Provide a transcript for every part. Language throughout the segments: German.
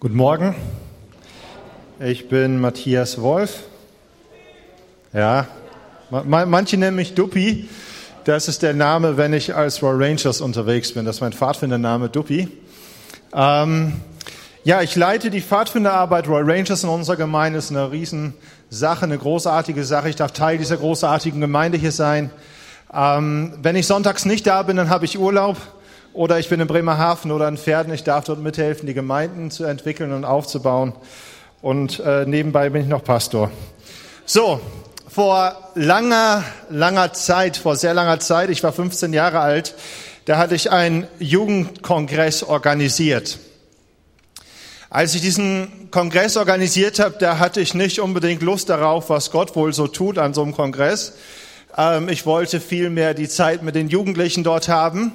Guten Morgen. Ich bin Matthias Wolf. Ja, manche nennen mich Duppi. Das ist der Name, wenn ich als Royal Rangers unterwegs bin. Das ist mein Pfadfindername, Duppi. Ähm, ja, ich leite die Pfadfinderarbeit Royal Rangers in unserer Gemeinde. Das ist eine Riesensache, eine großartige Sache. Ich darf Teil dieser großartigen Gemeinde hier sein. Ähm, wenn ich sonntags nicht da bin, dann habe ich Urlaub. Oder ich bin in Bremerhaven oder in Pferden. Ich darf dort mithelfen, die Gemeinden zu entwickeln und aufzubauen. Und äh, nebenbei bin ich noch Pastor. So, vor langer, langer Zeit, vor sehr langer Zeit, ich war 15 Jahre alt, da hatte ich einen Jugendkongress organisiert. Als ich diesen Kongress organisiert habe, da hatte ich nicht unbedingt Lust darauf, was Gott wohl so tut an so einem Kongress. Ähm, ich wollte vielmehr die Zeit mit den Jugendlichen dort haben.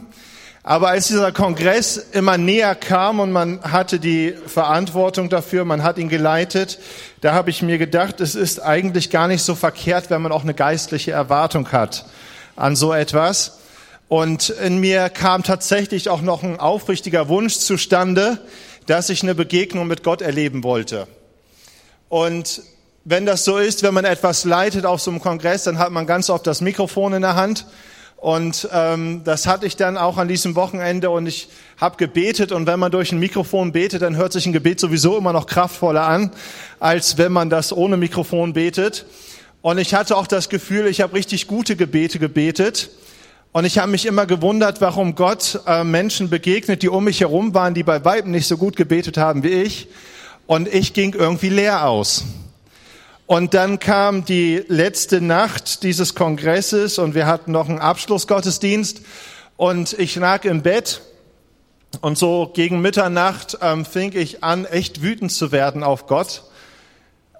Aber als dieser Kongress immer näher kam und man hatte die Verantwortung dafür, man hat ihn geleitet, da habe ich mir gedacht, es ist eigentlich gar nicht so verkehrt, wenn man auch eine geistliche Erwartung hat an so etwas. Und in mir kam tatsächlich auch noch ein aufrichtiger Wunsch zustande, dass ich eine Begegnung mit Gott erleben wollte. Und wenn das so ist, wenn man etwas leitet auf so einem Kongress, dann hat man ganz oft das Mikrofon in der Hand und ähm, das hatte ich dann auch an diesem Wochenende und ich habe gebetet und wenn man durch ein Mikrofon betet, dann hört sich ein Gebet sowieso immer noch kraftvoller an, als wenn man das ohne Mikrofon betet. Und ich hatte auch das Gefühl, ich habe richtig gute Gebete gebetet. Und ich habe mich immer gewundert, warum Gott äh, Menschen begegnet, die um mich herum waren, die bei Weiben nicht so gut gebetet haben wie ich. Und ich ging irgendwie leer aus. Und dann kam die letzte Nacht dieses Kongresses und wir hatten noch einen Abschlussgottesdienst und ich lag im Bett und so gegen Mitternacht ähm, fing ich an, echt wütend zu werden auf Gott.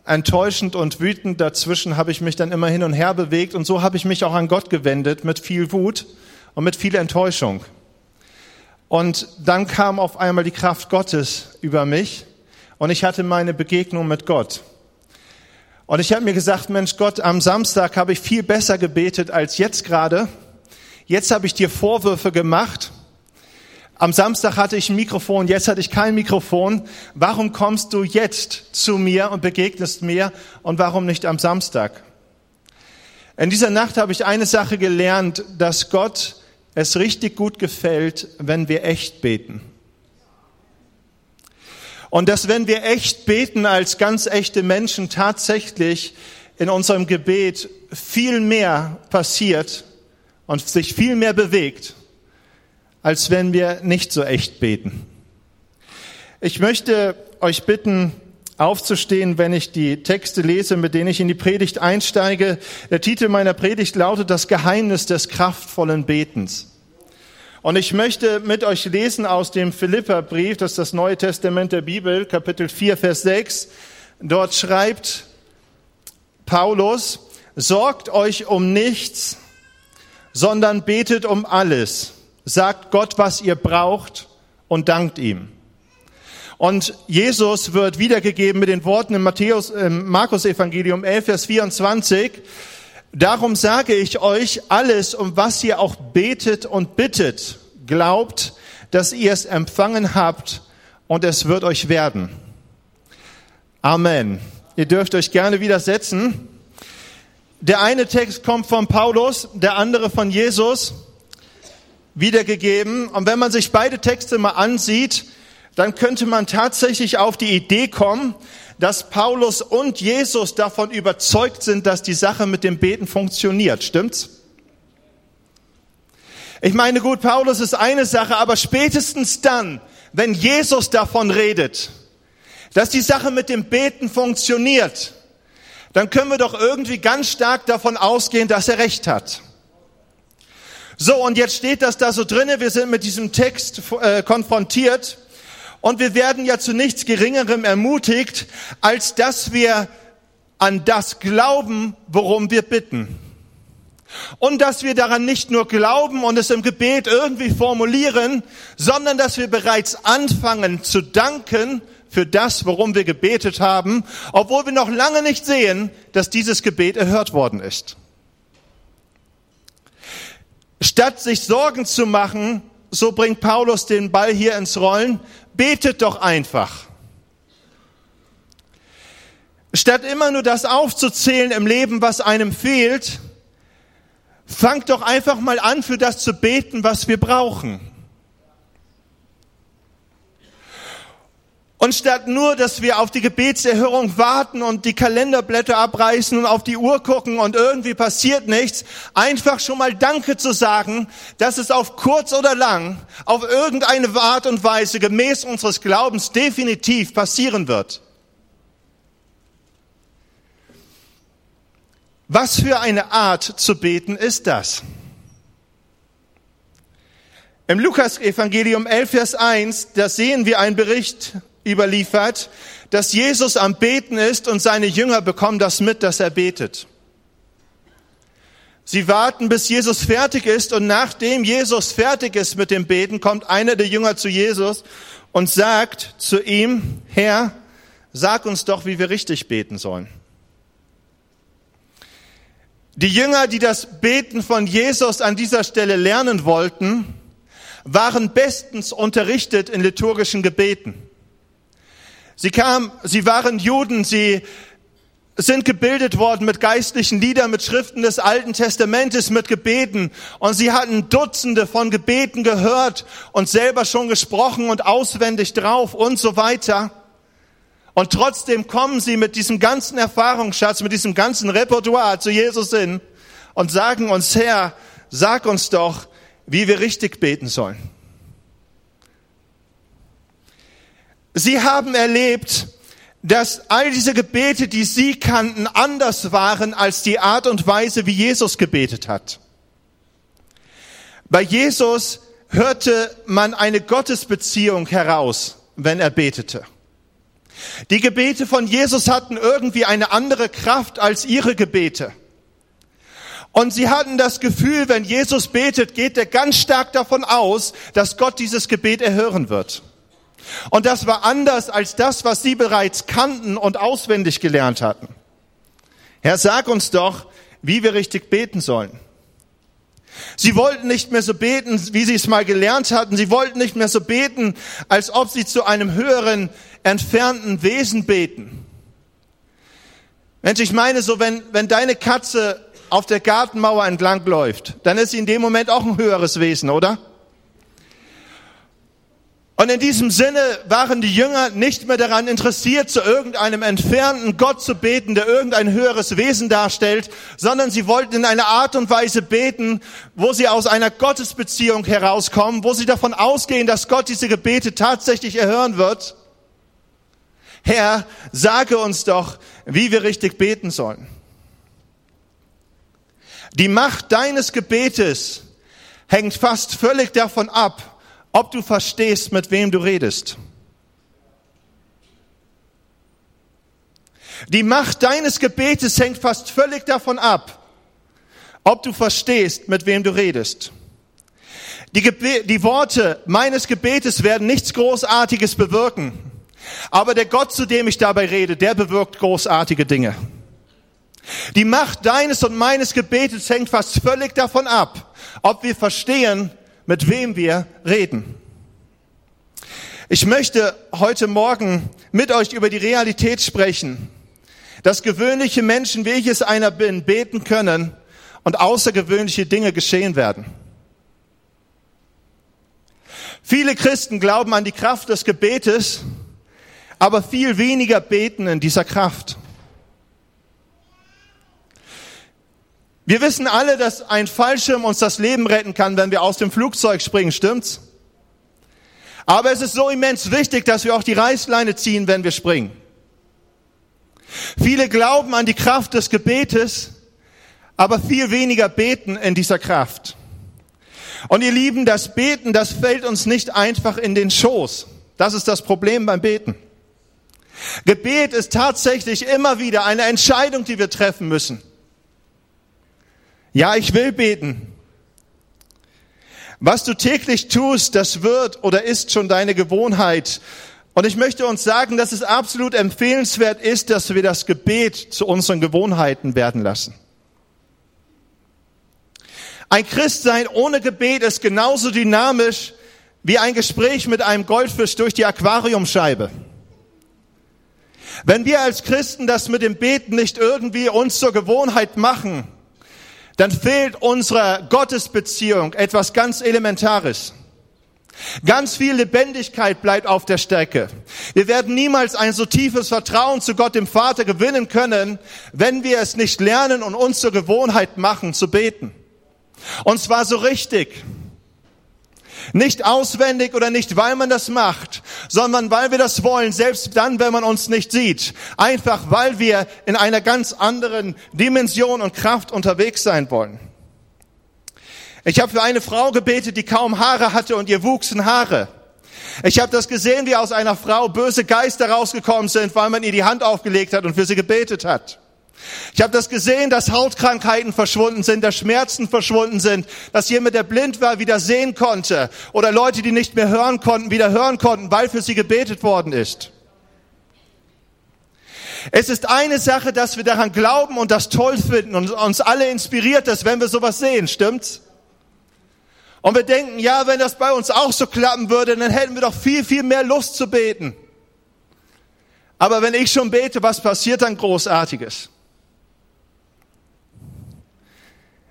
Enttäuschend und wütend dazwischen habe ich mich dann immer hin und her bewegt und so habe ich mich auch an Gott gewendet mit viel Wut und mit viel Enttäuschung. Und dann kam auf einmal die Kraft Gottes über mich und ich hatte meine Begegnung mit Gott. Und ich habe mir gesagt, Mensch Gott, am Samstag habe ich viel besser gebetet als jetzt gerade. Jetzt habe ich dir Vorwürfe gemacht. Am Samstag hatte ich ein Mikrofon, jetzt hatte ich kein Mikrofon. Warum kommst du jetzt zu mir und begegnest mir und warum nicht am Samstag? In dieser Nacht habe ich eine Sache gelernt, dass Gott es richtig gut gefällt, wenn wir echt beten. Und dass wenn wir echt beten als ganz echte Menschen tatsächlich in unserem Gebet viel mehr passiert und sich viel mehr bewegt, als wenn wir nicht so echt beten. Ich möchte euch bitten, aufzustehen, wenn ich die Texte lese, mit denen ich in die Predigt einsteige. Der Titel meiner Predigt lautet Das Geheimnis des kraftvollen Betens. Und ich möchte mit euch lesen aus dem Philipperbrief, das ist das Neue Testament der Bibel, Kapitel 4, Vers 6. Dort schreibt Paulus, sorgt euch um nichts, sondern betet um alles. Sagt Gott, was ihr braucht und dankt ihm. Und Jesus wird wiedergegeben mit den Worten im Matthäus, im Markus Evangelium 11, Vers 24. Darum sage ich euch, alles, um was ihr auch betet und bittet, glaubt, dass ihr es empfangen habt und es wird euch werden. Amen. Ihr dürft euch gerne widersetzen. Der eine Text kommt von Paulus, der andere von Jesus, wiedergegeben. Und wenn man sich beide Texte mal ansieht, dann könnte man tatsächlich auf die Idee kommen, dass Paulus und Jesus davon überzeugt sind, dass die Sache mit dem Beten funktioniert. Stimmt's? Ich meine, gut, Paulus ist eine Sache, aber spätestens dann, wenn Jesus davon redet, dass die Sache mit dem Beten funktioniert, dann können wir doch irgendwie ganz stark davon ausgehen, dass er recht hat. So, und jetzt steht das da so drinnen, wir sind mit diesem Text äh, konfrontiert und wir werden ja zu nichts Geringerem ermutigt, als dass wir an das glauben, worum wir bitten. Und dass wir daran nicht nur glauben und es im Gebet irgendwie formulieren, sondern dass wir bereits anfangen zu danken für das, worum wir gebetet haben, obwohl wir noch lange nicht sehen, dass dieses Gebet erhört worden ist. Statt sich Sorgen zu machen, so bringt Paulus den Ball hier ins Rollen, Betet doch einfach. Statt immer nur das aufzuzählen im Leben, was einem fehlt, fangt doch einfach mal an, für das zu beten, was wir brauchen. Und statt nur, dass wir auf die Gebetserhörung warten und die Kalenderblätter abreißen und auf die Uhr gucken und irgendwie passiert nichts, einfach schon mal Danke zu sagen, dass es auf kurz oder lang, auf irgendeine Art und Weise gemäß unseres Glaubens definitiv passieren wird. Was für eine Art zu beten ist das? Im Lukas Evangelium 11 Vers 1, da sehen wir einen Bericht überliefert, dass Jesus am Beten ist und seine Jünger bekommen das mit, dass er betet. Sie warten, bis Jesus fertig ist und nachdem Jesus fertig ist mit dem Beten, kommt einer der Jünger zu Jesus und sagt zu ihm, Herr, sag uns doch, wie wir richtig beten sollen. Die Jünger, die das Beten von Jesus an dieser Stelle lernen wollten, waren bestens unterrichtet in liturgischen Gebeten. Sie kamen, sie waren Juden, sie sind gebildet worden mit geistlichen Liedern, mit Schriften des Alten Testamentes, mit Gebeten. Und sie hatten Dutzende von Gebeten gehört und selber schon gesprochen und auswendig drauf und so weiter. Und trotzdem kommen sie mit diesem ganzen Erfahrungsschatz, mit diesem ganzen Repertoire zu Jesus hin und sagen uns, Herr, sag uns doch, wie wir richtig beten sollen. Sie haben erlebt, dass all diese Gebete, die sie kannten, anders waren als die Art und Weise, wie Jesus gebetet hat. Bei Jesus hörte man eine Gottesbeziehung heraus, wenn er betete. Die Gebete von Jesus hatten irgendwie eine andere Kraft als ihre Gebete. Und sie hatten das Gefühl, wenn Jesus betet, geht er ganz stark davon aus, dass Gott dieses Gebet erhören wird. Und das war anders als das, was sie bereits kannten und auswendig gelernt hatten. Herr, sag uns doch, wie wir richtig beten sollen. Sie wollten nicht mehr so beten, wie sie es mal gelernt hatten. Sie wollten nicht mehr so beten, als ob sie zu einem höheren, entfernten Wesen beten. Mensch, ich meine so, wenn, wenn deine Katze auf der Gartenmauer entlang läuft, dann ist sie in dem Moment auch ein höheres Wesen, oder? Und in diesem Sinne waren die Jünger nicht mehr daran interessiert, zu irgendeinem entfernten Gott zu beten, der irgendein höheres Wesen darstellt, sondern sie wollten in einer Art und Weise beten, wo sie aus einer Gottesbeziehung herauskommen, wo sie davon ausgehen, dass Gott diese Gebete tatsächlich erhören wird. Herr, sage uns doch, wie wir richtig beten sollen. Die Macht deines Gebetes hängt fast völlig davon ab, ob du verstehst, mit wem du redest. Die Macht deines Gebetes hängt fast völlig davon ab, ob du verstehst, mit wem du redest. Die, die Worte meines Gebetes werden nichts Großartiges bewirken. Aber der Gott, zu dem ich dabei rede, der bewirkt großartige Dinge. Die Macht deines und meines Gebetes hängt fast völlig davon ab, ob wir verstehen, mit wem wir reden. Ich möchte heute Morgen mit euch über die Realität sprechen, dass gewöhnliche Menschen, wie ich es einer bin, beten können und außergewöhnliche Dinge geschehen werden. Viele Christen glauben an die Kraft des Gebetes, aber viel weniger beten in dieser Kraft. Wir wissen alle, dass ein Fallschirm uns das Leben retten kann, wenn wir aus dem Flugzeug springen, stimmt's? Aber es ist so immens wichtig, dass wir auch die Reißleine ziehen, wenn wir springen. Viele glauben an die Kraft des Gebetes, aber viel weniger beten in dieser Kraft. Und ihr Lieben, das Beten, das fällt uns nicht einfach in den Schoß. Das ist das Problem beim Beten. Gebet ist tatsächlich immer wieder eine Entscheidung, die wir treffen müssen. Ja, ich will beten. Was du täglich tust, das wird oder ist schon deine Gewohnheit. Und ich möchte uns sagen, dass es absolut empfehlenswert ist, dass wir das Gebet zu unseren Gewohnheiten werden lassen. Ein Christsein ohne Gebet ist genauso dynamisch wie ein Gespräch mit einem Goldfisch durch die Aquariumscheibe. Wenn wir als Christen das mit dem Beten nicht irgendwie uns zur Gewohnheit machen, dann fehlt unserer Gottesbeziehung etwas ganz Elementares. Ganz viel Lebendigkeit bleibt auf der Strecke. Wir werden niemals ein so tiefes Vertrauen zu Gott dem Vater gewinnen können, wenn wir es nicht lernen und uns zur Gewohnheit machen zu beten. Und zwar so richtig. Nicht auswendig oder nicht, weil man das macht, sondern weil wir das wollen, selbst dann, wenn man uns nicht sieht. Einfach, weil wir in einer ganz anderen Dimension und Kraft unterwegs sein wollen. Ich habe für eine Frau gebetet, die kaum Haare hatte und ihr wuchsen Haare. Ich habe das gesehen, wie aus einer Frau böse Geister rausgekommen sind, weil man ihr die Hand aufgelegt hat und für sie gebetet hat. Ich habe das gesehen, dass Hautkrankheiten verschwunden sind, dass Schmerzen verschwunden sind, dass jemand, der blind war, wieder sehen konnte oder Leute, die nicht mehr hören konnten, wieder hören konnten, weil für sie gebetet worden ist. Es ist eine Sache, dass wir daran glauben und das toll finden und uns alle inspiriert das, wenn wir sowas sehen, stimmt's? Und wir denken, ja, wenn das bei uns auch so klappen würde, dann hätten wir doch viel, viel mehr Lust zu beten. Aber wenn ich schon bete, was passiert dann Großartiges?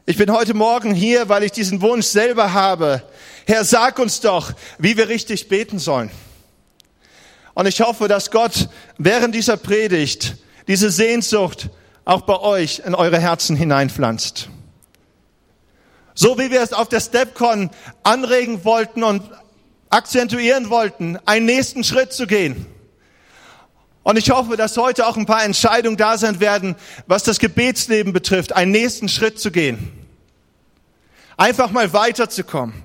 Ich bin heute Morgen hier, weil ich diesen Wunsch selber habe. Herr, sag uns doch, wie wir richtig beten sollen. Und ich hoffe, dass Gott während dieser Predigt diese Sehnsucht auch bei euch in eure Herzen hineinpflanzt. So wie wir es auf der StepCon anregen wollten und akzentuieren wollten, einen nächsten Schritt zu gehen. Und ich hoffe, dass heute auch ein paar Entscheidungen da sein werden, was das Gebetsleben betrifft, einen nächsten Schritt zu gehen. Einfach mal weiterzukommen.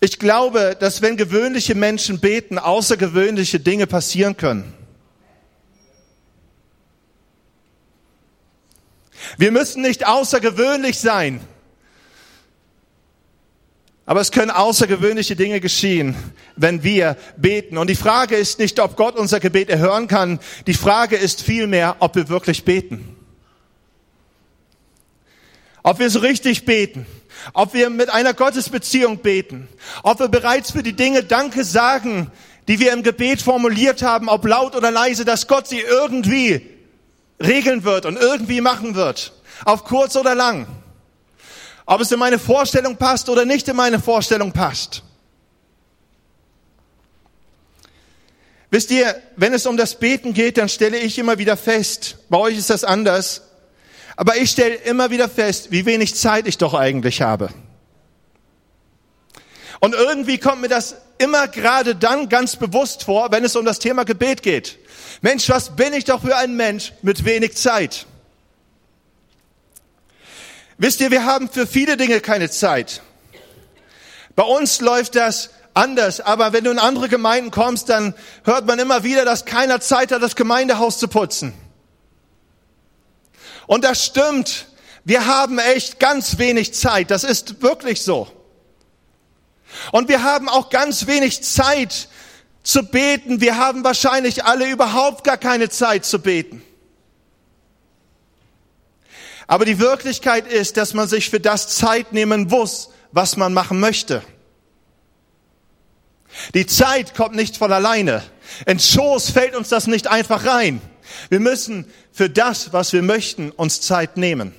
Ich glaube, dass wenn gewöhnliche Menschen beten, außergewöhnliche Dinge passieren können. Wir müssen nicht außergewöhnlich sein. Aber es können außergewöhnliche Dinge geschehen, wenn wir beten. Und die Frage ist nicht, ob Gott unser Gebet erhören kann. Die Frage ist vielmehr, ob wir wirklich beten. Ob wir so richtig beten. Ob wir mit einer Gottesbeziehung beten. Ob wir bereits für die Dinge Danke sagen, die wir im Gebet formuliert haben, ob laut oder leise, dass Gott sie irgendwie regeln wird und irgendwie machen wird. Auf kurz oder lang. Ob es in meine Vorstellung passt oder nicht in meine Vorstellung passt. Wisst ihr, wenn es um das Beten geht, dann stelle ich immer wieder fest, bei euch ist das anders, aber ich stelle immer wieder fest, wie wenig Zeit ich doch eigentlich habe. Und irgendwie kommt mir das immer gerade dann ganz bewusst vor, wenn es um das Thema Gebet geht. Mensch, was bin ich doch für ein Mensch mit wenig Zeit? Wisst ihr, wir haben für viele Dinge keine Zeit. Bei uns läuft das anders, aber wenn du in andere Gemeinden kommst, dann hört man immer wieder, dass keiner Zeit hat, das Gemeindehaus zu putzen. Und das stimmt. Wir haben echt ganz wenig Zeit. Das ist wirklich so. Und wir haben auch ganz wenig Zeit zu beten. Wir haben wahrscheinlich alle überhaupt gar keine Zeit zu beten. Aber die Wirklichkeit ist, dass man sich für das Zeit nehmen muss, was man machen möchte. Die Zeit kommt nicht von alleine. In Schoß fällt uns das nicht einfach rein. Wir müssen für das, was wir möchten, uns Zeit nehmen.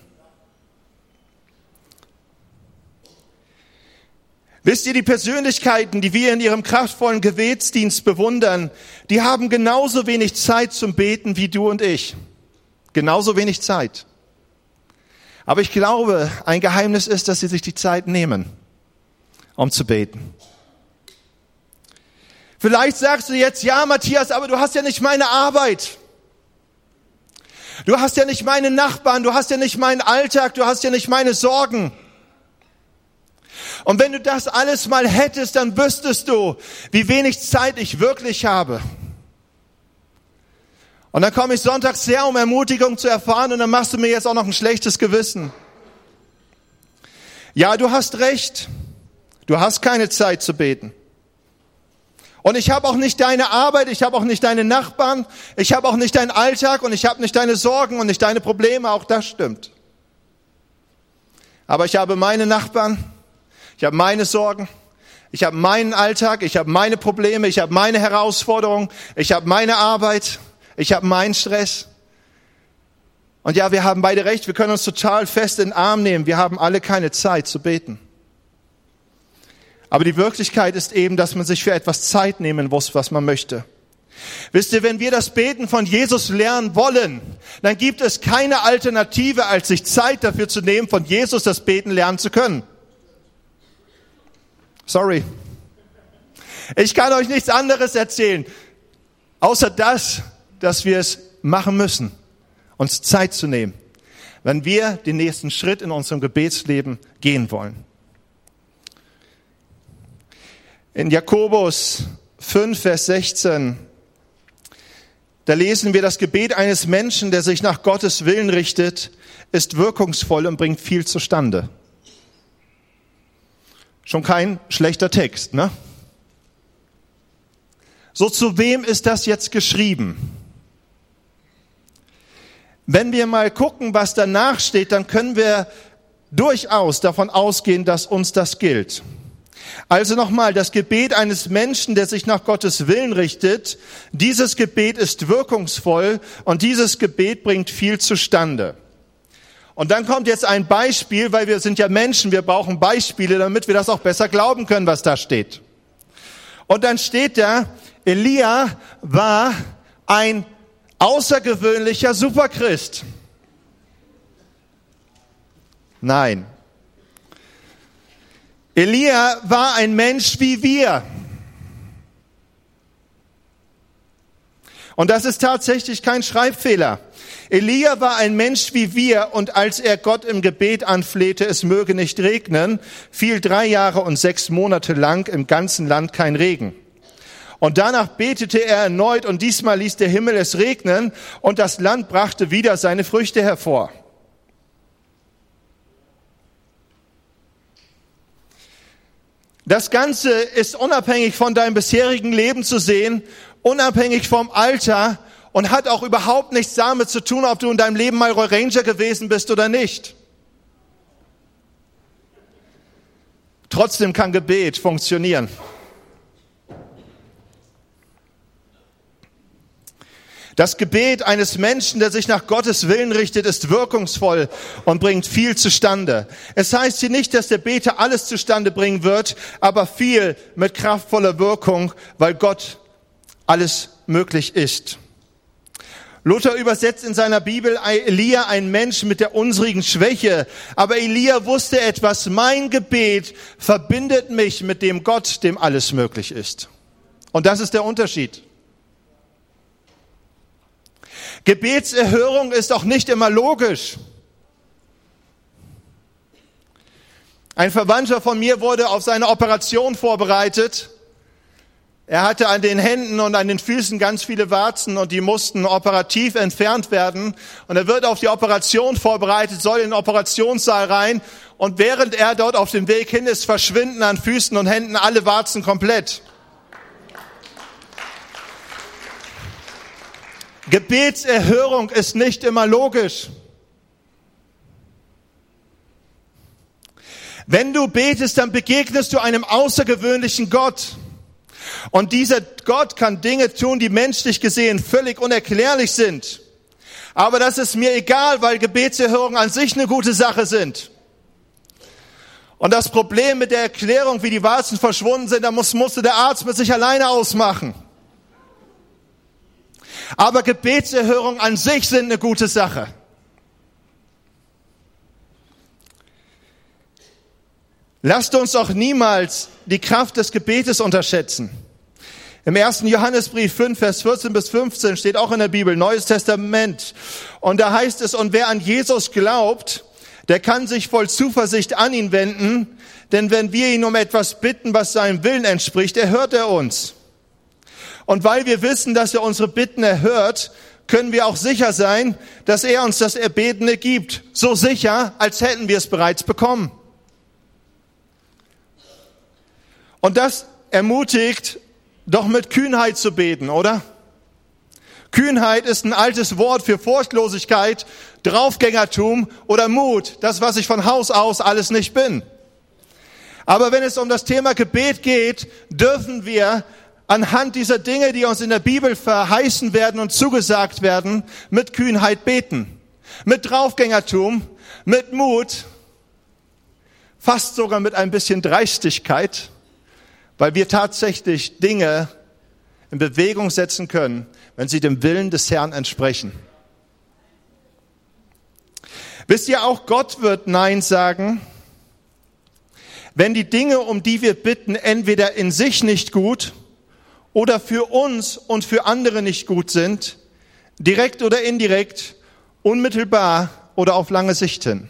Wisst ihr, die Persönlichkeiten, die wir in ihrem kraftvollen Gebetsdienst bewundern, die haben genauso wenig Zeit zum Beten wie du und ich. Genauso wenig Zeit. Aber ich glaube, ein Geheimnis ist, dass sie sich die Zeit nehmen, um zu beten. Vielleicht sagst du jetzt, ja, Matthias, aber du hast ja nicht meine Arbeit. Du hast ja nicht meine Nachbarn, du hast ja nicht meinen Alltag, du hast ja nicht meine Sorgen. Und wenn du das alles mal hättest, dann wüsstest du, wie wenig Zeit ich wirklich habe. Und dann komme ich sonntags her, um Ermutigung zu erfahren, und dann machst du mir jetzt auch noch ein schlechtes Gewissen. Ja, du hast recht. Du hast keine Zeit zu beten. Und ich habe auch nicht deine Arbeit, ich habe auch nicht deine Nachbarn, ich habe auch nicht deinen Alltag und ich habe nicht deine Sorgen und nicht deine Probleme, auch das stimmt. Aber ich habe meine Nachbarn, ich habe meine Sorgen, Ich habe meinen Alltag, ich habe meine Probleme, ich habe meine Herausforderungen, ich habe meine Arbeit, ich habe meinen Stress. Und ja, wir haben beide recht, wir können uns total fest in den Arm nehmen. Wir haben alle keine Zeit zu beten. Aber die Wirklichkeit ist eben, dass man sich für etwas Zeit nehmen muss, was man möchte. Wisst ihr, wenn wir das Beten von Jesus lernen wollen, dann gibt es keine Alternative, als sich Zeit dafür zu nehmen, von Jesus das Beten lernen zu können. Sorry. Ich kann euch nichts anderes erzählen, außer das, dass wir es machen müssen, uns Zeit zu nehmen, wenn wir den nächsten Schritt in unserem Gebetsleben gehen wollen. In Jakobus 5, Vers 16, da lesen wir, das Gebet eines Menschen, der sich nach Gottes Willen richtet, ist wirkungsvoll und bringt viel zustande. Schon kein schlechter Text, ne? So zu wem ist das jetzt geschrieben? Wenn wir mal gucken, was danach steht, dann können wir durchaus davon ausgehen, dass uns das gilt. Also nochmal, das Gebet eines Menschen, der sich nach Gottes Willen richtet, dieses Gebet ist wirkungsvoll und dieses Gebet bringt viel zustande. Und dann kommt jetzt ein Beispiel, weil wir sind ja Menschen, wir brauchen Beispiele, damit wir das auch besser glauben können, was da steht. Und dann steht da, Elia war ein außergewöhnlicher Superchrist. Nein. Elia war ein Mensch wie wir. Und das ist tatsächlich kein Schreibfehler. Elia war ein Mensch wie wir und als er Gott im Gebet anflehte, es möge nicht regnen, fiel drei Jahre und sechs Monate lang im ganzen Land kein Regen. Und danach betete er erneut und diesmal ließ der Himmel es regnen und das Land brachte wieder seine Früchte hervor. Das Ganze ist unabhängig von deinem bisherigen Leben zu sehen, unabhängig vom Alter und hat auch überhaupt nichts damit zu tun, ob du in deinem Leben mal Roy Ranger gewesen bist oder nicht. Trotzdem kann Gebet funktionieren. Das Gebet eines Menschen, der sich nach Gottes Willen richtet, ist wirkungsvoll und bringt viel zustande. Es heißt hier nicht, dass der Beter alles zustande bringen wird, aber viel mit kraftvoller Wirkung, weil Gott alles möglich ist. Luther übersetzt in seiner Bibel Elia ein Mensch mit der unsrigen Schwäche. Aber Elia wusste etwas. Mein Gebet verbindet mich mit dem Gott, dem alles möglich ist. Und das ist der Unterschied. Gebetserhörung ist auch nicht immer logisch. Ein Verwandter von mir wurde auf seine Operation vorbereitet er hatte an den Händen und an den Füßen ganz viele Warzen und die mussten operativ entfernt werden. Und er wird auf die Operation vorbereitet, soll in den Operationssaal rein. Und während er dort auf dem Weg hin ist, verschwinden an Füßen und Händen alle Warzen komplett. Gebetserhörung ist nicht immer logisch. Wenn du betest, dann begegnest du einem außergewöhnlichen Gott. Und dieser Gott kann Dinge tun, die menschlich gesehen völlig unerklärlich sind. Aber das ist mir egal, weil Gebetserhörungen an sich eine gute Sache sind. Und das Problem mit der Erklärung, wie die Warzen verschwunden sind, da muss, musste der Arzt mit sich alleine ausmachen. Aber Gebetserhörungen an sich sind eine gute Sache. Lasst uns auch niemals die Kraft des Gebetes unterschätzen. Im ersten Johannesbrief 5, Vers 14 bis 15 steht auch in der Bibel, Neues Testament. Und da heißt es, und wer an Jesus glaubt, der kann sich voll Zuversicht an ihn wenden, denn wenn wir ihn um etwas bitten, was seinem Willen entspricht, erhört er uns. Und weil wir wissen, dass er unsere Bitten erhört, können wir auch sicher sein, dass er uns das Erbetene gibt. So sicher, als hätten wir es bereits bekommen. Und das ermutigt doch mit Kühnheit zu beten, oder? Kühnheit ist ein altes Wort für Furchtlosigkeit, Draufgängertum oder Mut, das, was ich von Haus aus alles nicht bin. Aber wenn es um das Thema Gebet geht, dürfen wir anhand dieser Dinge, die uns in der Bibel verheißen werden und zugesagt werden, mit Kühnheit beten, mit Draufgängertum, mit Mut, fast sogar mit ein bisschen Dreistigkeit, weil wir tatsächlich Dinge in Bewegung setzen können, wenn sie dem Willen des Herrn entsprechen. Wisst ihr auch, Gott wird Nein sagen, wenn die Dinge, um die wir bitten, entweder in sich nicht gut oder für uns und für andere nicht gut sind, direkt oder indirekt, unmittelbar oder auf lange Sicht hin.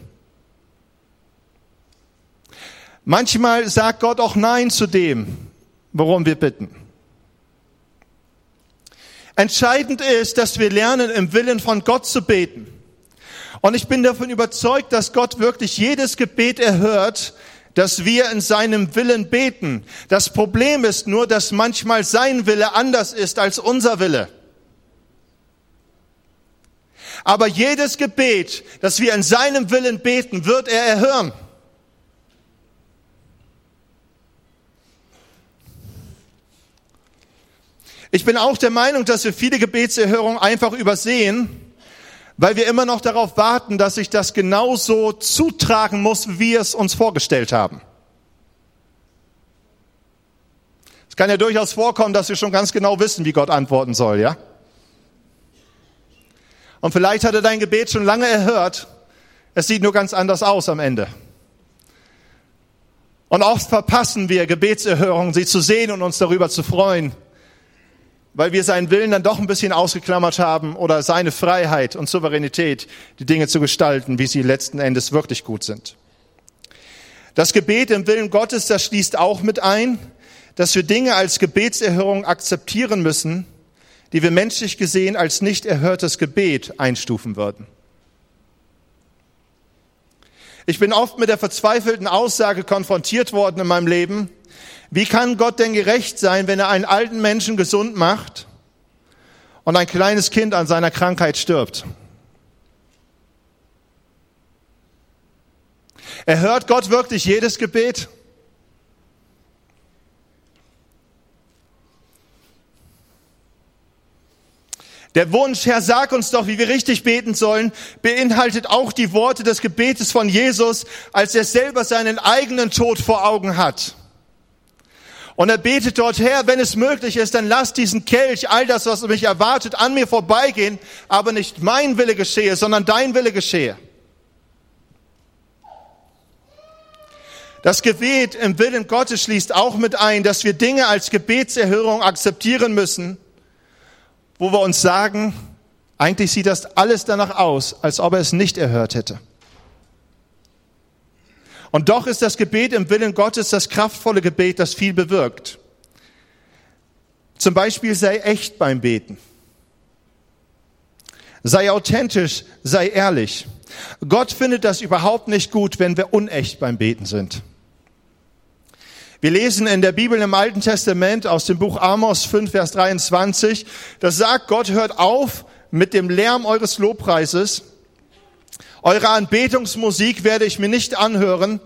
Manchmal sagt Gott auch Nein zu dem, worum wir bitten. Entscheidend ist, dass wir lernen, im Willen von Gott zu beten. Und ich bin davon überzeugt, dass Gott wirklich jedes Gebet erhört, dass wir in seinem Willen beten. Das Problem ist nur, dass manchmal sein Wille anders ist als unser Wille. Aber jedes Gebet, das wir in seinem Willen beten, wird er erhören. Ich bin auch der Meinung, dass wir viele Gebetserhörungen einfach übersehen, weil wir immer noch darauf warten, dass sich das genauso zutragen muss, wie wir es uns vorgestellt haben. Es kann ja durchaus vorkommen, dass wir schon ganz genau wissen, wie Gott antworten soll, ja? Und vielleicht hat er dein Gebet schon lange erhört. Es sieht nur ganz anders aus am Ende. Und oft verpassen wir Gebetserhörungen, sie zu sehen und uns darüber zu freuen weil wir seinen Willen dann doch ein bisschen ausgeklammert haben oder seine Freiheit und Souveränität, die Dinge zu gestalten, wie sie letzten Endes wirklich gut sind. Das Gebet im Willen Gottes, das schließt auch mit ein, dass wir Dinge als Gebetserhörung akzeptieren müssen, die wir menschlich gesehen als nicht erhörtes Gebet einstufen würden. Ich bin oft mit der verzweifelten Aussage konfrontiert worden in meinem Leben, wie kann Gott denn gerecht sein, wenn er einen alten Menschen gesund macht und ein kleines Kind an seiner Krankheit stirbt? Erhört Gott wirklich jedes Gebet? Der Wunsch, Herr, sag uns doch, wie wir richtig beten sollen, beinhaltet auch die Worte des Gebetes von Jesus, als er selber seinen eigenen Tod vor Augen hat. Und er betet dort, Herr, wenn es möglich ist, dann lass diesen Kelch, all das, was mich erwartet, an mir vorbeigehen, aber nicht mein Wille geschehe, sondern dein Wille geschehe. Das Gebet im Willen Gottes schließt auch mit ein, dass wir Dinge als Gebetserhörung akzeptieren müssen, wo wir uns sagen, eigentlich sieht das alles danach aus, als ob er es nicht erhört hätte. Und doch ist das Gebet im Willen Gottes das kraftvolle Gebet, das viel bewirkt. Zum Beispiel sei echt beim Beten. Sei authentisch, sei ehrlich. Gott findet das überhaupt nicht gut, wenn wir unecht beim Beten sind. Wir lesen in der Bibel im Alten Testament aus dem Buch Amos 5, Vers 23, das sagt, Gott hört auf mit dem Lärm eures Lobpreises eure Anbetungsmusik werde ich mir nicht anhören.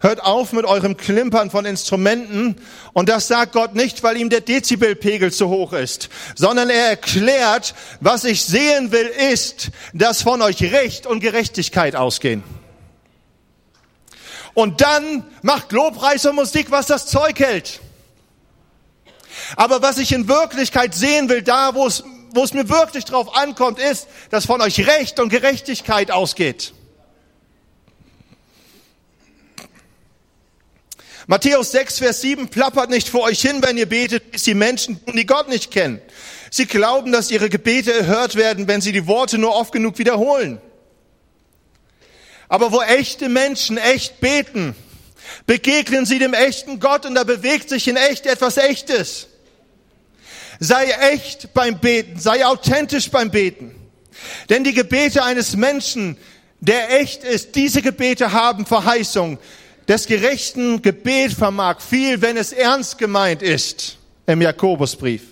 Hört auf mit eurem Klimpern von Instrumenten. Und das sagt Gott nicht, weil ihm der Dezibelpegel zu hoch ist, sondern er erklärt, was ich sehen will, ist, dass von euch Recht und Gerechtigkeit ausgehen. Und dann macht Lobpreis und Musik, was das Zeug hält. Aber was ich in Wirklichkeit sehen will, da wo es wo es mir wirklich drauf ankommt, ist, dass von euch Recht und Gerechtigkeit ausgeht. Matthäus 6, Vers 7 plappert nicht vor euch hin, wenn ihr betet, bis die Menschen, die Gott nicht kennen. Sie glauben, dass ihre Gebete erhört werden, wenn sie die Worte nur oft genug wiederholen. Aber wo echte Menschen echt beten, begegnen sie dem echten Gott und da bewegt sich in echt etwas Echtes. Sei echt beim Beten, sei authentisch beim Beten. Denn die Gebete eines Menschen, der echt ist, diese Gebete haben Verheißung. Des gerechten Gebet vermag viel, wenn es ernst gemeint ist, im Jakobusbrief.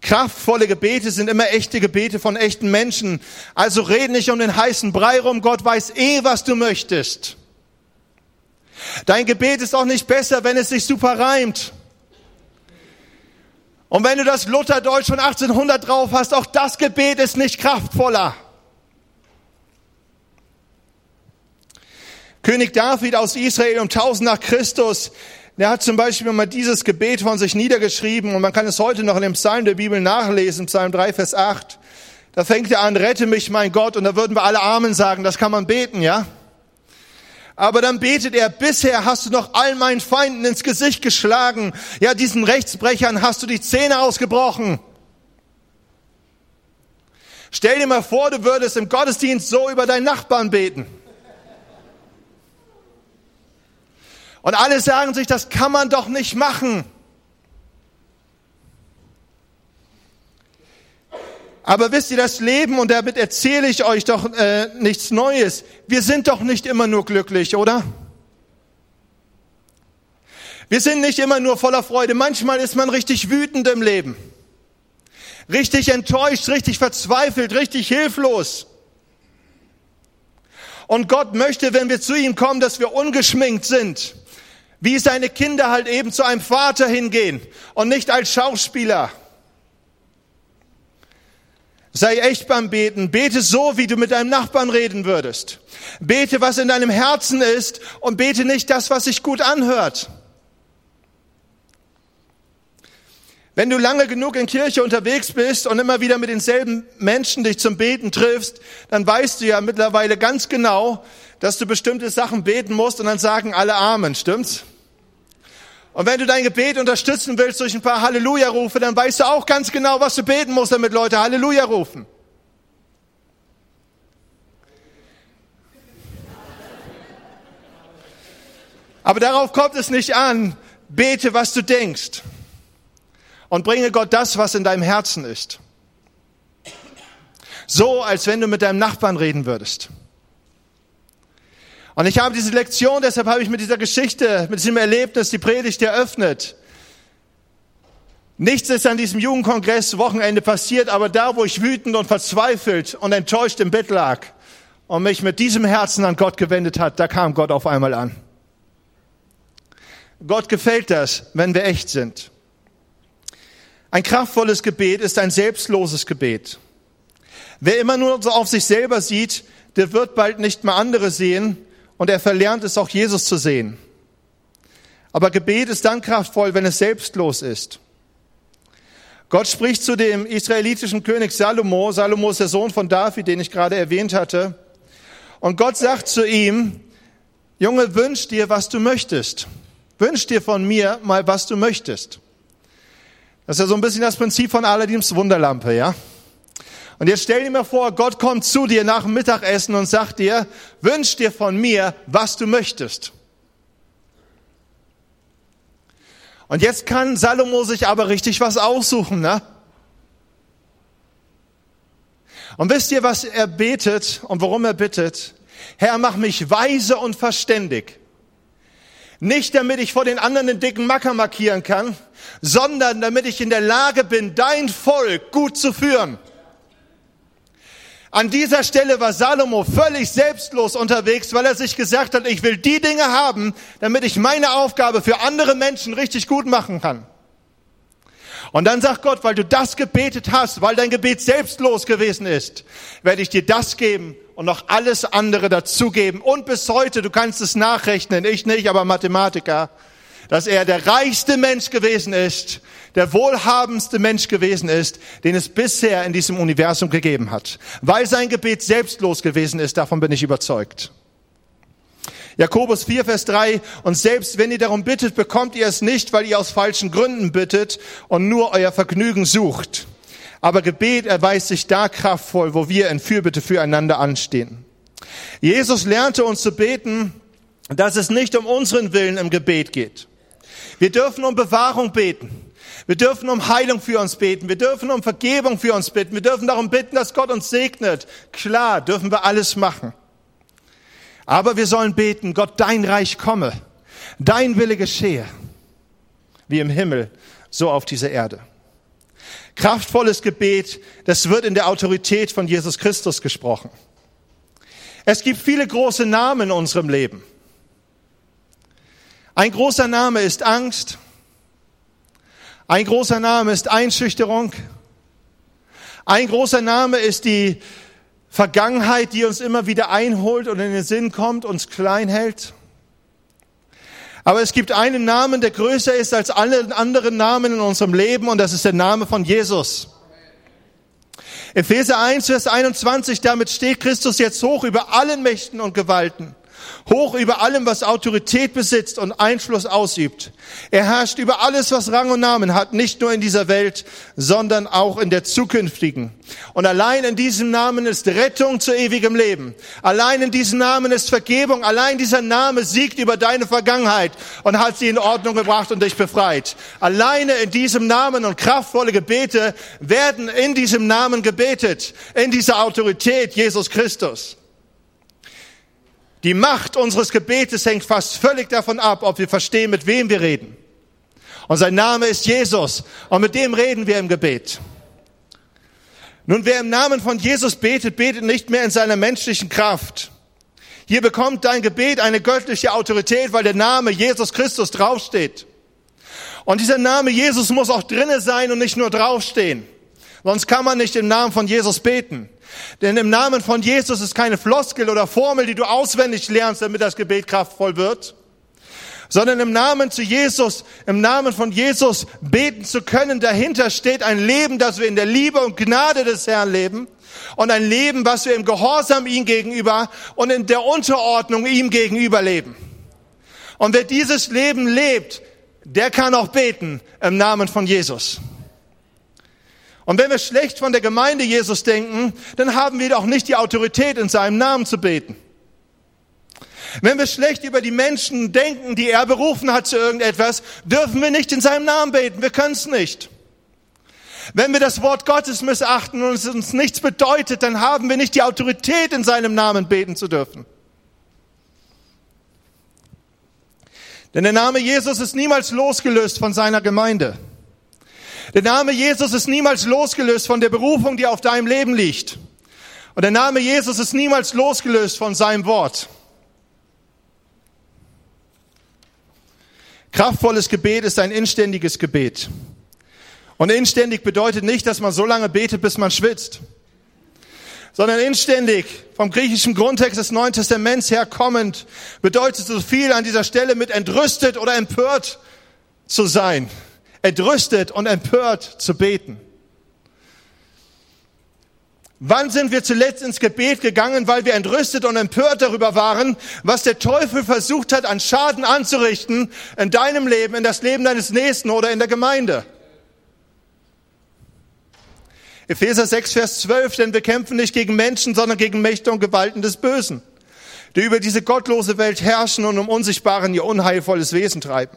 Kraftvolle Gebete sind immer echte Gebete von echten Menschen. Also rede nicht um den heißen Brei rum. Gott weiß eh, was du möchtest. Dein Gebet ist auch nicht besser, wenn es sich super reimt. Und wenn du das Lutherdeutsch von 1800 drauf hast, auch das Gebet ist nicht kraftvoller. König David aus Israel um 1000 nach Christus, der hat zum Beispiel mal dieses Gebet von sich niedergeschrieben und man kann es heute noch in dem Psalm der Bibel nachlesen, Psalm 3, Vers 8. Da fängt er an, rette mich, mein Gott, und da würden wir alle Amen sagen, das kann man beten, ja? Aber dann betet er, bisher hast du noch all meinen Feinden ins Gesicht geschlagen. Ja, diesen Rechtsbrechern hast du die Zähne ausgebrochen. Stell dir mal vor, du würdest im Gottesdienst so über deinen Nachbarn beten. Und alle sagen sich, das kann man doch nicht machen. Aber wisst ihr, das Leben, und damit erzähle ich euch doch äh, nichts Neues, wir sind doch nicht immer nur glücklich, oder? Wir sind nicht immer nur voller Freude. Manchmal ist man richtig wütend im Leben. Richtig enttäuscht, richtig verzweifelt, richtig hilflos. Und Gott möchte, wenn wir zu ihm kommen, dass wir ungeschminkt sind. Wie seine Kinder halt eben zu einem Vater hingehen und nicht als Schauspieler. Sei echt beim Beten. Bete so, wie du mit deinem Nachbarn reden würdest. Bete, was in deinem Herzen ist und bete nicht das, was sich gut anhört. Wenn du lange genug in Kirche unterwegs bist und immer wieder mit denselben Menschen dich zum Beten triffst, dann weißt du ja mittlerweile ganz genau, dass du bestimmte Sachen beten musst und dann sagen alle Amen, stimmt's? Und wenn du dein Gebet unterstützen willst durch ein paar Halleluja-Rufe, dann weißt du auch ganz genau, was du beten musst, damit Leute Halleluja rufen. Aber darauf kommt es nicht an. Bete, was du denkst. Und bringe Gott das, was in deinem Herzen ist. So, als wenn du mit deinem Nachbarn reden würdest. Und ich habe diese Lektion, deshalb habe ich mit dieser Geschichte, mit diesem Erlebnis die Predigt eröffnet. Nichts ist an diesem Jugendkongress Wochenende passiert, aber da, wo ich wütend und verzweifelt und enttäuscht im Bett lag und mich mit diesem Herzen an Gott gewendet hat, da kam Gott auf einmal an. Gott gefällt das, wenn wir echt sind. Ein kraftvolles Gebet ist ein selbstloses Gebet. Wer immer nur so auf sich selber sieht, der wird bald nicht mehr andere sehen und er verlernt es auch Jesus zu sehen. Aber Gebet ist dann kraftvoll, wenn es selbstlos ist. Gott spricht zu dem israelitischen König Salomo. Salomo ist der Sohn von David, den ich gerade erwähnt hatte. Und Gott sagt zu ihm, Junge, wünsch dir, was du möchtest. Wünsch dir von mir mal, was du möchtest. Das ist ja so ein bisschen das Prinzip von Aladins Wunderlampe, ja? Und jetzt stell dir mal vor, Gott kommt zu dir nach dem Mittagessen und sagt dir, wünsch dir von mir, was du möchtest. Und jetzt kann Salomo sich aber richtig was aussuchen, ne? Und wisst ihr, was er betet und worum er bittet? Herr, mach mich weise und verständig. Nicht damit ich vor den anderen den dicken Macker markieren kann, sondern damit ich in der Lage bin, dein Volk gut zu führen. An dieser Stelle war Salomo völlig selbstlos unterwegs, weil er sich gesagt hat, ich will die Dinge haben, damit ich meine Aufgabe für andere Menschen richtig gut machen kann. Und dann sagt Gott, weil du das gebetet hast, weil dein Gebet selbstlos gewesen ist, werde ich dir das geben und noch alles andere dazugeben. Und bis heute, du kannst es nachrechnen, ich nicht, aber Mathematiker, dass er der reichste Mensch gewesen ist, der wohlhabendste Mensch gewesen ist, den es bisher in diesem Universum gegeben hat. Weil sein Gebet selbstlos gewesen ist, davon bin ich überzeugt. Jakobus 4, Vers 3, und selbst wenn ihr darum bittet, bekommt ihr es nicht, weil ihr aus falschen Gründen bittet und nur euer Vergnügen sucht. Aber Gebet erweist sich da kraftvoll, wo wir in Fürbitte füreinander anstehen. Jesus lernte uns zu beten, dass es nicht um unseren Willen im Gebet geht. Wir dürfen um Bewahrung beten. Wir dürfen um Heilung für uns beten. Wir dürfen um Vergebung für uns bitten. Wir dürfen darum bitten, dass Gott uns segnet. Klar, dürfen wir alles machen. Aber wir sollen beten, Gott, dein Reich komme. Dein Wille geschehe. Wie im Himmel, so auf dieser Erde. Kraftvolles Gebet, das wird in der Autorität von Jesus Christus gesprochen. Es gibt viele große Namen in unserem Leben. Ein großer Name ist Angst. Ein großer Name ist Einschüchterung. Ein großer Name ist die Vergangenheit, die uns immer wieder einholt und in den Sinn kommt, uns klein hält. Aber es gibt einen Namen, der größer ist als alle anderen Namen in unserem Leben und das ist der Name von Jesus. Epheser 1, Vers 21, damit steht Christus jetzt hoch über allen Mächten und Gewalten hoch über allem, was Autorität besitzt und Einfluss ausübt. Er herrscht über alles, was Rang und Namen hat, nicht nur in dieser Welt, sondern auch in der zukünftigen. Und allein in diesem Namen ist Rettung zu ewigem Leben. Allein in diesem Namen ist Vergebung. Allein dieser Name siegt über deine Vergangenheit und hat sie in Ordnung gebracht und dich befreit. Alleine in diesem Namen und kraftvolle Gebete werden in diesem Namen gebetet, in dieser Autorität Jesus Christus. Die Macht unseres Gebetes hängt fast völlig davon ab, ob wir verstehen, mit wem wir reden. Und sein Name ist Jesus. Und mit dem reden wir im Gebet. Nun, wer im Namen von Jesus betet, betet nicht mehr in seiner menschlichen Kraft. Hier bekommt dein Gebet eine göttliche Autorität, weil der Name Jesus Christus draufsteht. Und dieser Name Jesus muss auch drinnen sein und nicht nur draufstehen. Sonst kann man nicht im Namen von Jesus beten. Denn im Namen von Jesus ist keine Floskel oder Formel, die du auswendig lernst, damit das Gebet kraftvoll wird, sondern im Namen zu Jesus, im Namen von Jesus beten zu können. Dahinter steht ein Leben, das wir in der Liebe und Gnade des Herrn leben und ein Leben, was wir im Gehorsam ihm gegenüber und in der Unterordnung ihm gegenüber leben. Und wer dieses Leben lebt, der kann auch beten im Namen von Jesus. Und wenn wir schlecht von der Gemeinde Jesus denken, dann haben wir auch nicht die Autorität, in seinem Namen zu beten. Wenn wir schlecht über die Menschen denken, die er berufen hat zu irgendetwas, dürfen wir nicht in seinem Namen beten. Wir können es nicht. Wenn wir das Wort Gottes missachten und es uns nichts bedeutet, dann haben wir nicht die Autorität, in seinem Namen beten zu dürfen. Denn der Name Jesus ist niemals losgelöst von seiner Gemeinde. Der Name Jesus ist niemals losgelöst von der Berufung, die auf deinem Leben liegt. Und der Name Jesus ist niemals losgelöst von seinem Wort. Kraftvolles Gebet ist ein inständiges Gebet. Und inständig bedeutet nicht, dass man so lange betet, bis man schwitzt, sondern inständig, vom griechischen Grundtext des Neuen Testaments her kommend, bedeutet so viel an dieser Stelle mit entrüstet oder empört zu sein entrüstet und empört zu beten. Wann sind wir zuletzt ins Gebet gegangen, weil wir entrüstet und empört darüber waren, was der Teufel versucht hat, an Schaden anzurichten in deinem Leben, in das Leben deines Nächsten oder in der Gemeinde? Epheser 6, Vers 12, denn wir kämpfen nicht gegen Menschen, sondern gegen Mächte und Gewalten des Bösen, die über diese gottlose Welt herrschen und um Unsichtbaren ihr unheilvolles Wesen treiben.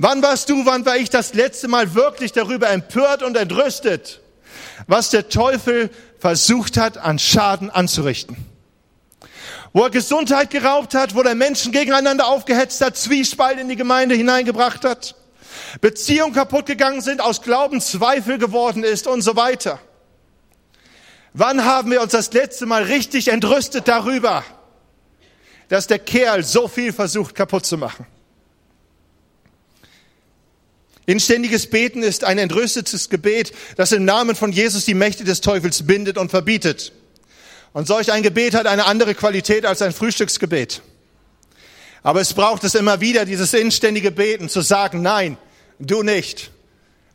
Wann warst du, wann war ich das letzte Mal wirklich darüber empört und entrüstet, was der Teufel versucht hat, an Schaden anzurichten? Wo er Gesundheit geraubt hat, wo er Menschen gegeneinander aufgehetzt hat, Zwiespalt in die Gemeinde hineingebracht hat, Beziehungen kaputt gegangen sind, aus Glauben Zweifel geworden ist und so weiter. Wann haben wir uns das letzte Mal richtig entrüstet darüber, dass der Kerl so viel versucht kaputt zu machen? Inständiges Beten ist ein entrüstetes Gebet, das im Namen von Jesus die Mächte des Teufels bindet und verbietet. Und solch ein Gebet hat eine andere Qualität als ein Frühstücksgebet. Aber es braucht es immer wieder, dieses inständige Beten, zu sagen, nein, du nicht.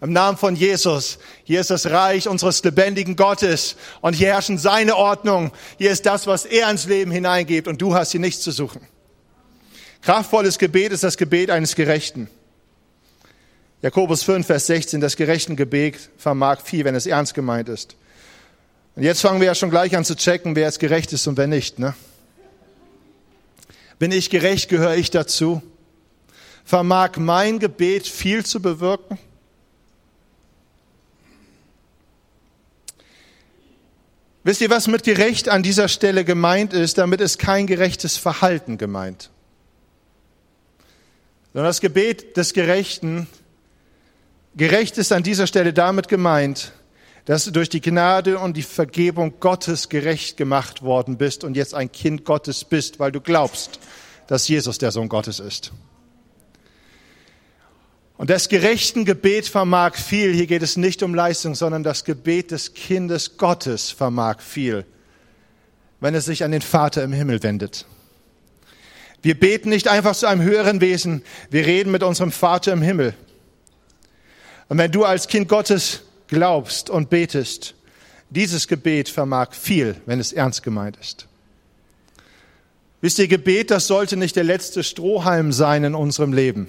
Im Namen von Jesus. Hier ist das Reich unseres lebendigen Gottes und hier herrschen seine Ordnung. Hier ist das, was er ins Leben hineingibt und du hast hier nichts zu suchen. Kraftvolles Gebet ist das Gebet eines Gerechten. Jakobus 5, Vers 16, das gerechte Gebet vermag viel, wenn es ernst gemeint ist. Und jetzt fangen wir ja schon gleich an zu checken, wer jetzt gerecht ist und wer nicht. Ne? Bin ich gerecht, gehöre ich dazu? Vermag mein Gebet viel zu bewirken? Wisst ihr, was mit gerecht an dieser Stelle gemeint ist? Damit ist kein gerechtes Verhalten gemeint. Sondern das Gebet des Gerechten Gerecht ist an dieser Stelle damit gemeint, dass du durch die Gnade und die Vergebung Gottes gerecht gemacht worden bist und jetzt ein Kind Gottes bist, weil du glaubst, dass Jesus der Sohn Gottes ist. Und das gerechten Gebet vermag viel. Hier geht es nicht um Leistung, sondern das Gebet des Kindes Gottes vermag viel, wenn es sich an den Vater im Himmel wendet. Wir beten nicht einfach zu einem höheren Wesen, wir reden mit unserem Vater im Himmel. Und wenn du als Kind Gottes glaubst und betest, dieses Gebet vermag viel, wenn es ernst gemeint ist. Wisst ihr, Gebet, das sollte nicht der letzte Strohhalm sein in unserem Leben.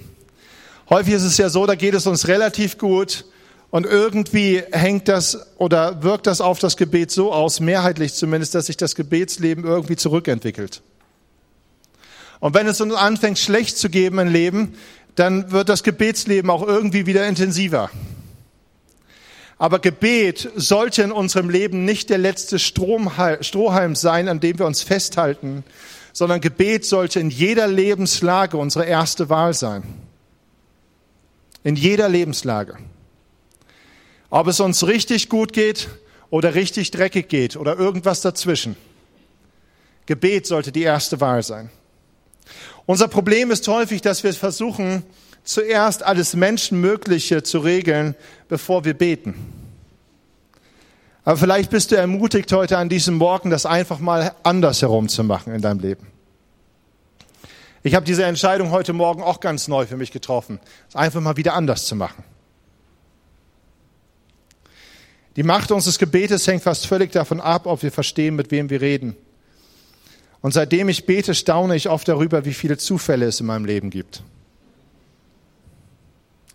Häufig ist es ja so, da geht es uns relativ gut und irgendwie hängt das oder wirkt das auf das Gebet so aus, mehrheitlich zumindest, dass sich das Gebetsleben irgendwie zurückentwickelt. Und wenn es uns anfängt schlecht zu geben im Leben, dann wird das Gebetsleben auch irgendwie wieder intensiver. Aber Gebet sollte in unserem Leben nicht der letzte Strohhalm sein, an dem wir uns festhalten, sondern Gebet sollte in jeder Lebenslage unsere erste Wahl sein. In jeder Lebenslage. Ob es uns richtig gut geht oder richtig dreckig geht oder irgendwas dazwischen. Gebet sollte die erste Wahl sein. Unser Problem ist häufig, dass wir versuchen, zuerst alles Menschenmögliche zu regeln, bevor wir beten. Aber vielleicht bist du ermutigt heute an diesem Morgen, das einfach mal anders herum zu machen in deinem Leben. Ich habe diese Entscheidung heute Morgen auch ganz neu für mich getroffen, es einfach mal wieder anders zu machen. Die Macht unseres Gebetes hängt fast völlig davon ab, ob wir verstehen, mit wem wir reden. Und seitdem ich bete, staune ich oft darüber, wie viele Zufälle es in meinem Leben gibt.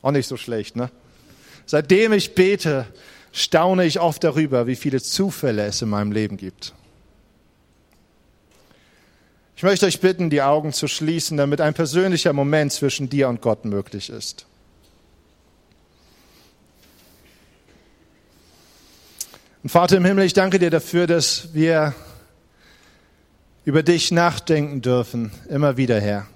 Auch nicht so schlecht, ne? Seitdem ich bete, staune ich oft darüber, wie viele Zufälle es in meinem Leben gibt. Ich möchte euch bitten, die Augen zu schließen, damit ein persönlicher Moment zwischen dir und Gott möglich ist. Und Vater im Himmel, ich danke dir dafür, dass wir über dich nachdenken dürfen, immer wieder, Herr.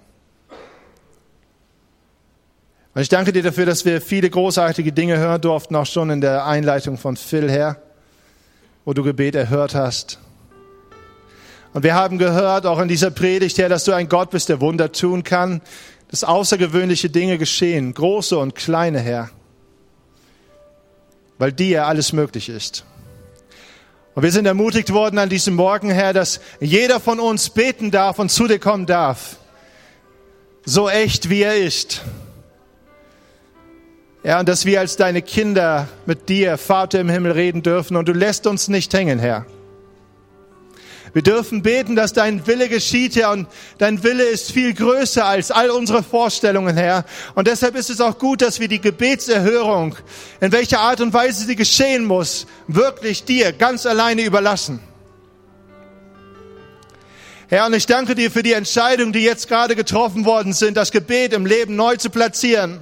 Und ich danke dir dafür, dass wir viele großartige Dinge hören durften, auch schon in der Einleitung von Phil, Herr, wo du Gebet erhört hast. Und wir haben gehört, auch in dieser Predigt, Herr, dass du ein Gott bist, der Wunder tun kann, dass außergewöhnliche Dinge geschehen, große und kleine, Herr, weil dir alles möglich ist. Und wir sind ermutigt worden an diesem Morgen, Herr, dass jeder von uns beten darf und zu dir kommen darf, so echt wie er ist. Ja, und dass wir als deine Kinder mit dir, Vater im Himmel, reden dürfen und du lässt uns nicht hängen, Herr. Wir dürfen beten, dass dein Wille geschieht, Herr, und dein Wille ist viel größer als all unsere Vorstellungen, Herr. Und deshalb ist es auch gut, dass wir die Gebetserhörung, in welcher Art und Weise sie geschehen muss, wirklich dir ganz alleine überlassen. Herr, und ich danke dir für die Entscheidungen, die jetzt gerade getroffen worden sind, das Gebet im Leben neu zu platzieren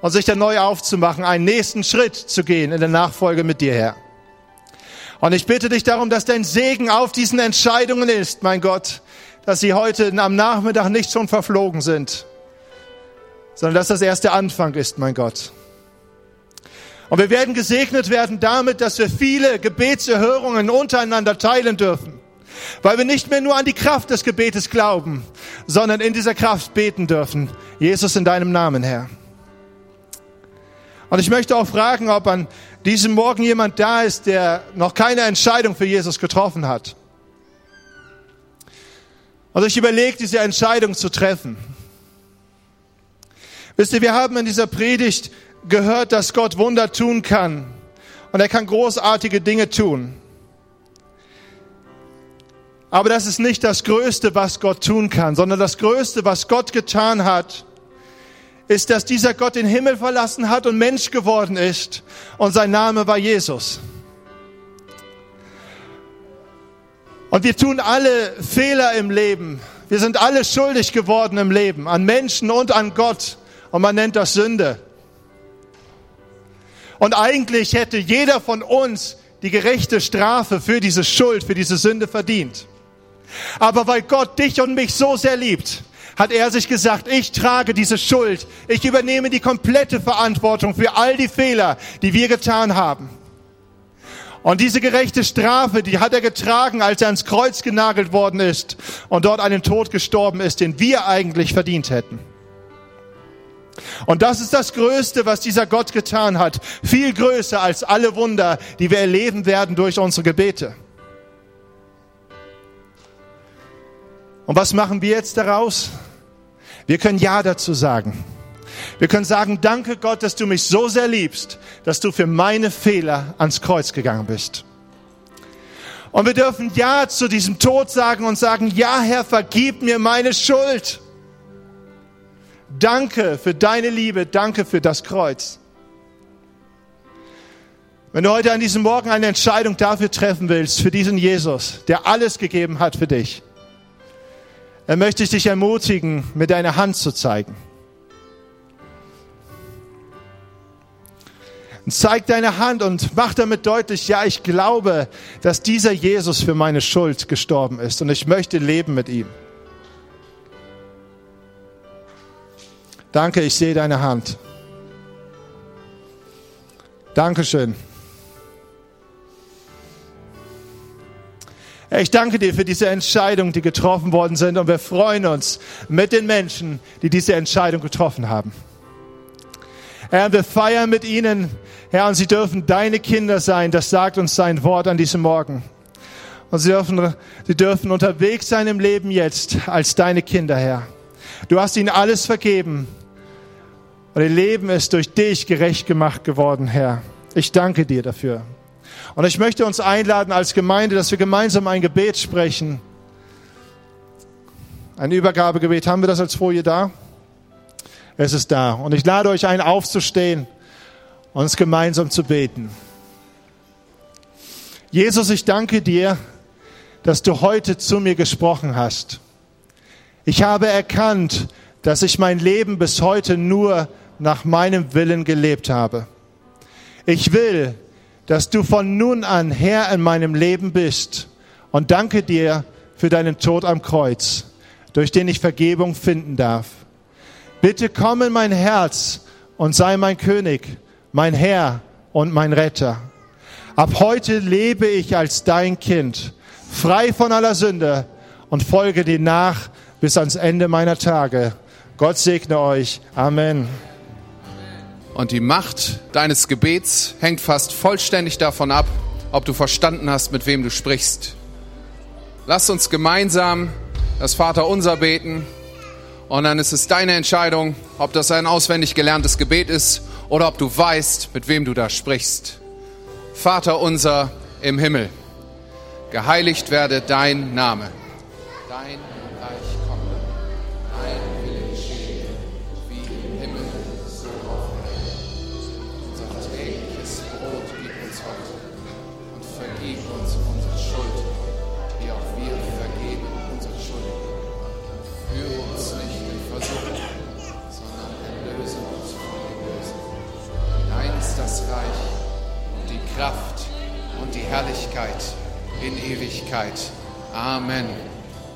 und sich dann neu aufzumachen, einen nächsten Schritt zu gehen in der Nachfolge mit dir, Herr. Und ich bitte dich darum, dass dein Segen auf diesen Entscheidungen ist, mein Gott, dass sie heute am Nachmittag nicht schon verflogen sind, sondern dass das erst der Anfang ist, mein Gott. Und wir werden gesegnet werden damit, dass wir viele Gebetserhörungen untereinander teilen dürfen, weil wir nicht mehr nur an die Kraft des Gebetes glauben, sondern in dieser Kraft beten dürfen. Jesus in deinem Namen, Herr. Und ich möchte auch fragen, ob an diesem Morgen jemand da ist, der noch keine Entscheidung für Jesus getroffen hat. Also ich überlege, diese Entscheidung zu treffen. Wisst ihr, wir haben in dieser Predigt gehört, dass Gott Wunder tun kann. Und er kann großartige Dinge tun. Aber das ist nicht das Größte, was Gott tun kann, sondern das Größte, was Gott getan hat, ist, dass dieser Gott den Himmel verlassen hat und Mensch geworden ist. Und sein Name war Jesus. Und wir tun alle Fehler im Leben. Wir sind alle schuldig geworden im Leben, an Menschen und an Gott. Und man nennt das Sünde. Und eigentlich hätte jeder von uns die gerechte Strafe für diese Schuld, für diese Sünde verdient. Aber weil Gott dich und mich so sehr liebt, hat er sich gesagt, ich trage diese Schuld, ich übernehme die komplette Verantwortung für all die Fehler, die wir getan haben. Und diese gerechte Strafe, die hat er getragen, als er ans Kreuz genagelt worden ist und dort einen Tod gestorben ist, den wir eigentlich verdient hätten. Und das ist das Größte, was dieser Gott getan hat. Viel größer als alle Wunder, die wir erleben werden durch unsere Gebete. Und was machen wir jetzt daraus? Wir können Ja dazu sagen. Wir können sagen, danke Gott, dass du mich so sehr liebst, dass du für meine Fehler ans Kreuz gegangen bist. Und wir dürfen Ja zu diesem Tod sagen und sagen, ja Herr, vergib mir meine Schuld. Danke für deine Liebe, danke für das Kreuz. Wenn du heute an diesem Morgen eine Entscheidung dafür treffen willst, für diesen Jesus, der alles gegeben hat für dich, dann möchte ich dich ermutigen, mit deiner Hand zu zeigen. Und zeig deine Hand und mach damit deutlich, ja, ich glaube, dass dieser Jesus für meine Schuld gestorben ist und ich möchte leben mit ihm. Danke, ich sehe deine Hand. Dankeschön. Ich danke dir für diese Entscheidungen, die getroffen worden sind und wir freuen uns mit den Menschen, die diese Entscheidung getroffen haben. Herr, wir feiern mit ihnen, Herr, und sie dürfen deine Kinder sein, das sagt uns sein Wort an diesem Morgen. Und sie dürfen, sie dürfen unterwegs sein im Leben jetzt als deine Kinder, Herr. Du hast ihnen alles vergeben und ihr Leben ist durch dich gerecht gemacht geworden, Herr. Ich danke dir dafür. Und ich möchte uns einladen als Gemeinde, dass wir gemeinsam ein Gebet sprechen. Ein Übergabegebet. Haben wir das als Folie da? Es ist da. Und ich lade euch ein, aufzustehen und uns gemeinsam zu beten. Jesus, ich danke dir, dass du heute zu mir gesprochen hast. Ich habe erkannt, dass ich mein Leben bis heute nur nach meinem Willen gelebt habe. Ich will, dass du von nun an Herr in meinem Leben bist und danke dir für deinen Tod am Kreuz, durch den ich Vergebung finden darf. Bitte komm in mein Herz und sei mein König, mein Herr und mein Retter. Ab heute lebe ich als dein Kind, frei von aller Sünde und folge dir nach bis ans Ende meiner Tage. Gott segne euch. Amen. Und die Macht deines Gebets hängt fast vollständig davon ab, ob du verstanden hast, mit wem du sprichst. Lass uns gemeinsam das Vaterunser beten und dann ist es deine Entscheidung, ob das ein auswendig gelerntes Gebet ist oder ob du weißt, mit wem du da sprichst. Vater unser im Himmel, geheiligt werde dein Name. Dein Ewigkeit. Amen.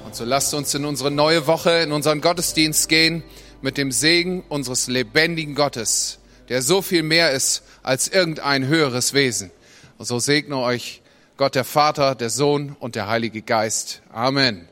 Und so lasst uns in unsere neue Woche, in unseren Gottesdienst gehen mit dem Segen unseres lebendigen Gottes, der so viel mehr ist als irgendein höheres Wesen. Und so segne euch Gott der Vater, der Sohn und der Heilige Geist. Amen.